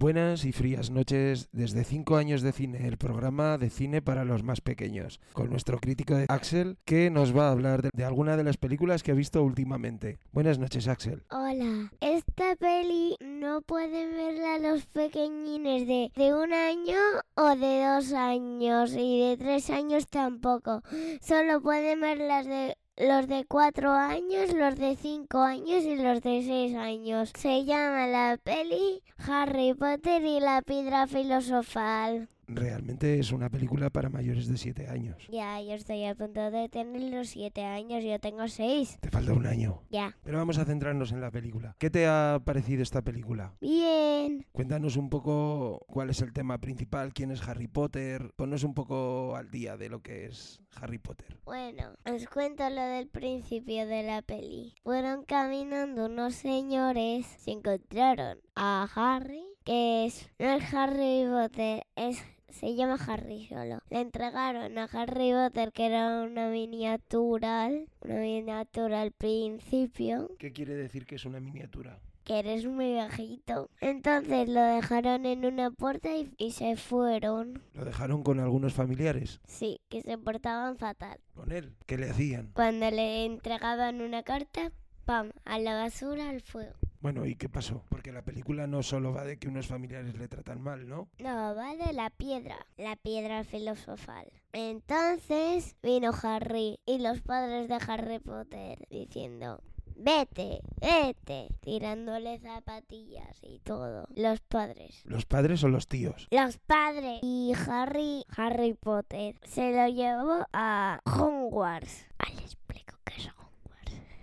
Buenas y frías noches desde 5 años de cine, el programa de cine para los más pequeños, con nuestro crítico de Axel, que nos va a hablar de, de alguna de las películas que ha visto últimamente. Buenas noches, Axel. Hola, esta peli no pueden verla los pequeñines de, de un año o de dos años y de tres años tampoco. Solo pueden verlas de los de cuatro años, los de cinco años y los de seis años. Se llama la peli Harry Potter y la piedra filosofal. Realmente es una película para mayores de 7 años. Ya, yo estoy a punto de tener los siete años, yo tengo seis. Te falta un año. Ya. Pero vamos a centrarnos en la película. ¿Qué te ha parecido esta película? Bien. Cuéntanos un poco cuál es el tema principal, quién es Harry Potter. Ponnos un poco al día de lo que es Harry Potter. Bueno, os cuento lo del principio de la peli. Fueron caminando unos señores, se encontraron a Harry, que es, no es Harry Potter, es se llama Harry solo. Le entregaron a Harry Potter, que era una miniatura, una miniatura al principio, ¿Qué quiere decir que es una miniatura? que eres muy bajito. Entonces lo dejaron en una puerta y, y se fueron. Lo dejaron con algunos familiares. Sí, que se portaban fatal. Con él. ¿Qué le hacían? Cuando le entregaban una carta, ¡pam! A la basura, al fuego. Bueno, ¿y qué pasó? Porque la película no solo va de que unos familiares le tratan mal, ¿no? No, va de la piedra, la piedra filosofal. Entonces vino Harry y los padres de Harry Potter diciendo, vete, vete, tirándole zapatillas y todo. Los padres. ¿Los padres o los tíos? Los padres. Y Harry, Harry Potter, se lo llevó a Hogwarts. Ah, le explico qué es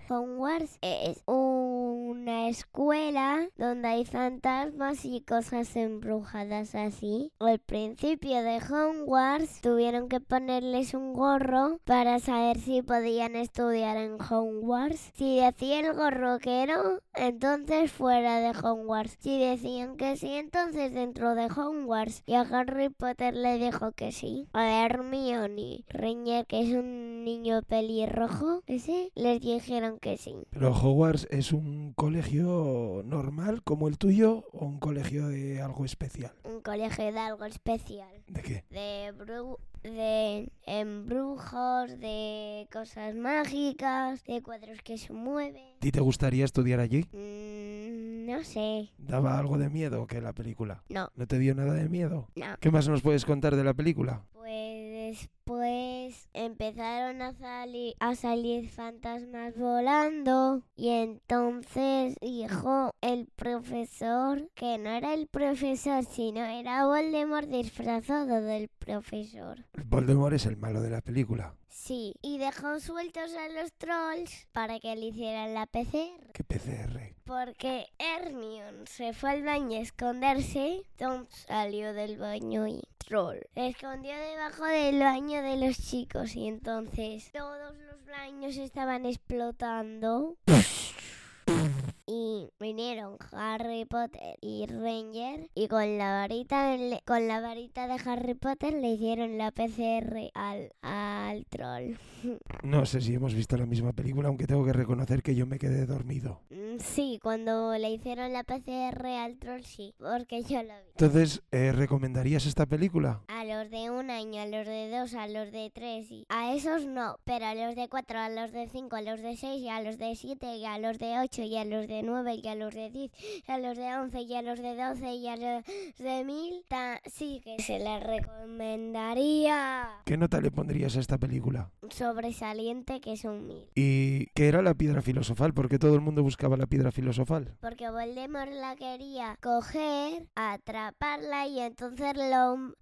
Hogwarts. Es una escuela donde hay fantasmas y cosas embrujadas así. Al principio de Hogwarts tuvieron que ponerles un gorro para saber si podían estudiar en Hogwarts. Si decía el gorro que no, entonces fuera de Hogwarts. Si decían que sí, entonces dentro de Hogwarts. Y a Harry Potter le dijo que sí. A Hermione Ranger, que es un niño pelirrojo, ese, les dijeron que sí. ¿Pero Hogwarts es un colegio normal como el tuyo o un colegio de algo especial? Un colegio de algo especial. ¿De qué? De bru de embrujos, de cosas mágicas, de cuadros que se mueven. ¿A ti te gustaría estudiar allí? Mm, no sé. ¿Daba algo de miedo que la película? No, ¿No te dio nada de miedo? no. ¿Qué más nos puedes contar de la película? Empezaron a salir a salir fantasmas volando y entonces dijo el profesor que no era el profesor sino era Voldemort disfrazado del profesor. Voldemort es el malo de la película. Sí, y dejó sueltos a los trolls para que le hicieran la PCR. ¿Qué PCR? Porque Hermione se fue al baño a esconderse, Tom salió del baño y troll. Se escondió debajo del baño de los chicos y entonces todos los baños estaban explotando. Y vinieron Harry Potter y Ranger y con la varita le- con la varita de Harry Potter le hicieron la PCR al, al troll. No sé si hemos visto la misma película, aunque tengo que reconocer que yo me quedé dormido. Mm, Sí, cuando le hicieron la PCR al troll sí, porque yo lo vi. Entonces, ¿eh, ¿recomendarías esta película? A los de un año, a los de dos, a los de tres y a esos no, pero a los de cuatro, a los de cinco, a los de seis y a los de siete y a los de ocho y a los de nueve y a los de diez y a los de once y a los de doce y a los de mil, ta- sí que se les recomendaría. ¿Qué nota le pondrías a esta película? Sobresaliente que es un mil. ¿Y qué era la piedra filosofal? Porque todo el mundo buscaba la piedra filosofal. Porque Voldemort la quería coger, atraparla y entonces lo,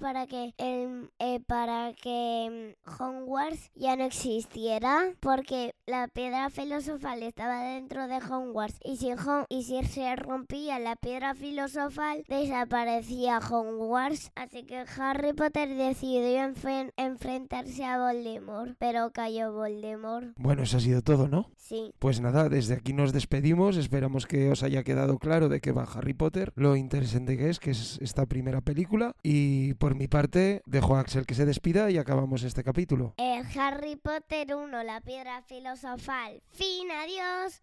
para que el, eh, para que mm, Hogwarts ya no existiera. Porque la piedra filosofal estaba dentro de Hogwarts y si, Hon- y si se rompía la piedra filosofal desaparecía Hogwarts. Así que Harry Potter decidió enfen- enfrentarse a Voldemort, pero cayó Voldemort. Bueno, eso ha sido todo, ¿no? Sí. Pues nada, desde aquí nos despedimos. Esperamos que os haya quedado claro de qué va Harry Potter, lo interesante que es, que es esta primera película. Y por mi parte, dejo a Axel que se despida y acabamos este capítulo. Eh, Harry Potter 1, la piedra filosofal. Fin, adiós.